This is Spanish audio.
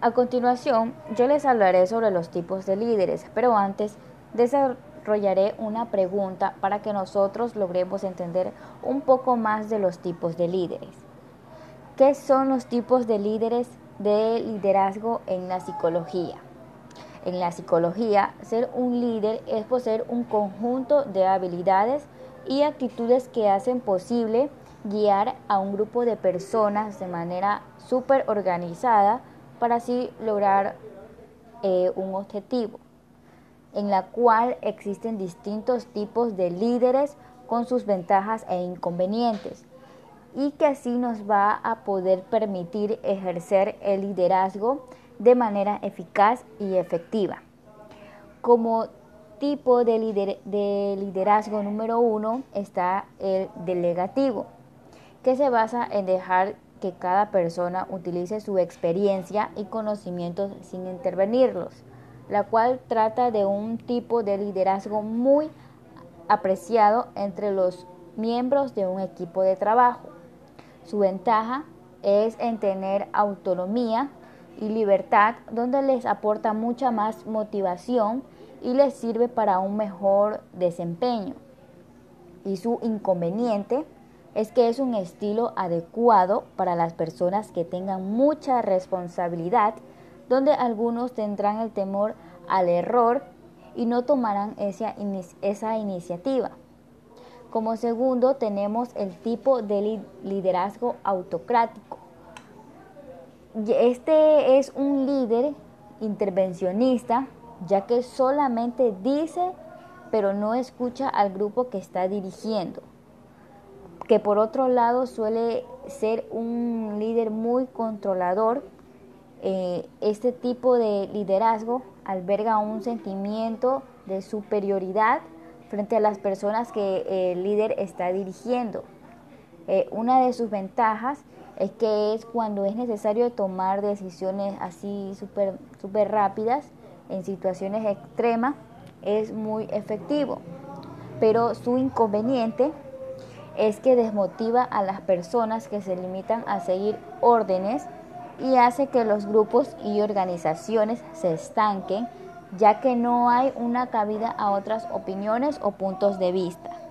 A continuación, yo les hablaré sobre los tipos de líderes, pero antes desarrollaré una pregunta para que nosotros logremos entender un poco más de los tipos de líderes. ¿Qué son los tipos de líderes de liderazgo en la psicología? En la psicología, ser un líder es poseer un conjunto de habilidades y actitudes que hacen posible guiar a un grupo de personas de manera súper organizada para así lograr eh, un objetivo, en la cual existen distintos tipos de líderes con sus ventajas e inconvenientes y que así nos va a poder permitir ejercer el liderazgo de manera eficaz y efectiva. Como tipo de, de liderazgo número uno está el delegativo, que se basa en dejar que cada persona utilice su experiencia y conocimientos sin intervenirlos, la cual trata de un tipo de liderazgo muy apreciado entre los miembros de un equipo de trabajo. Su ventaja es en tener autonomía y libertad, donde les aporta mucha más motivación y les sirve para un mejor desempeño. Y su inconveniente es que es un estilo adecuado para las personas que tengan mucha responsabilidad, donde algunos tendrán el temor al error y no tomarán esa, esa iniciativa. Como segundo tenemos el tipo de liderazgo autocrático. Este es un líder intervencionista, ya que solamente dice, pero no escucha al grupo que está dirigiendo que por otro lado suele ser un líder muy controlador. Eh, este tipo de liderazgo alberga un sentimiento de superioridad frente a las personas que el líder está dirigiendo. Eh, una de sus ventajas es que es cuando es necesario tomar decisiones así súper super rápidas en situaciones extremas, es muy efectivo. Pero su inconveniente es que desmotiva a las personas que se limitan a seguir órdenes y hace que los grupos y organizaciones se estanquen ya que no hay una cabida a otras opiniones o puntos de vista.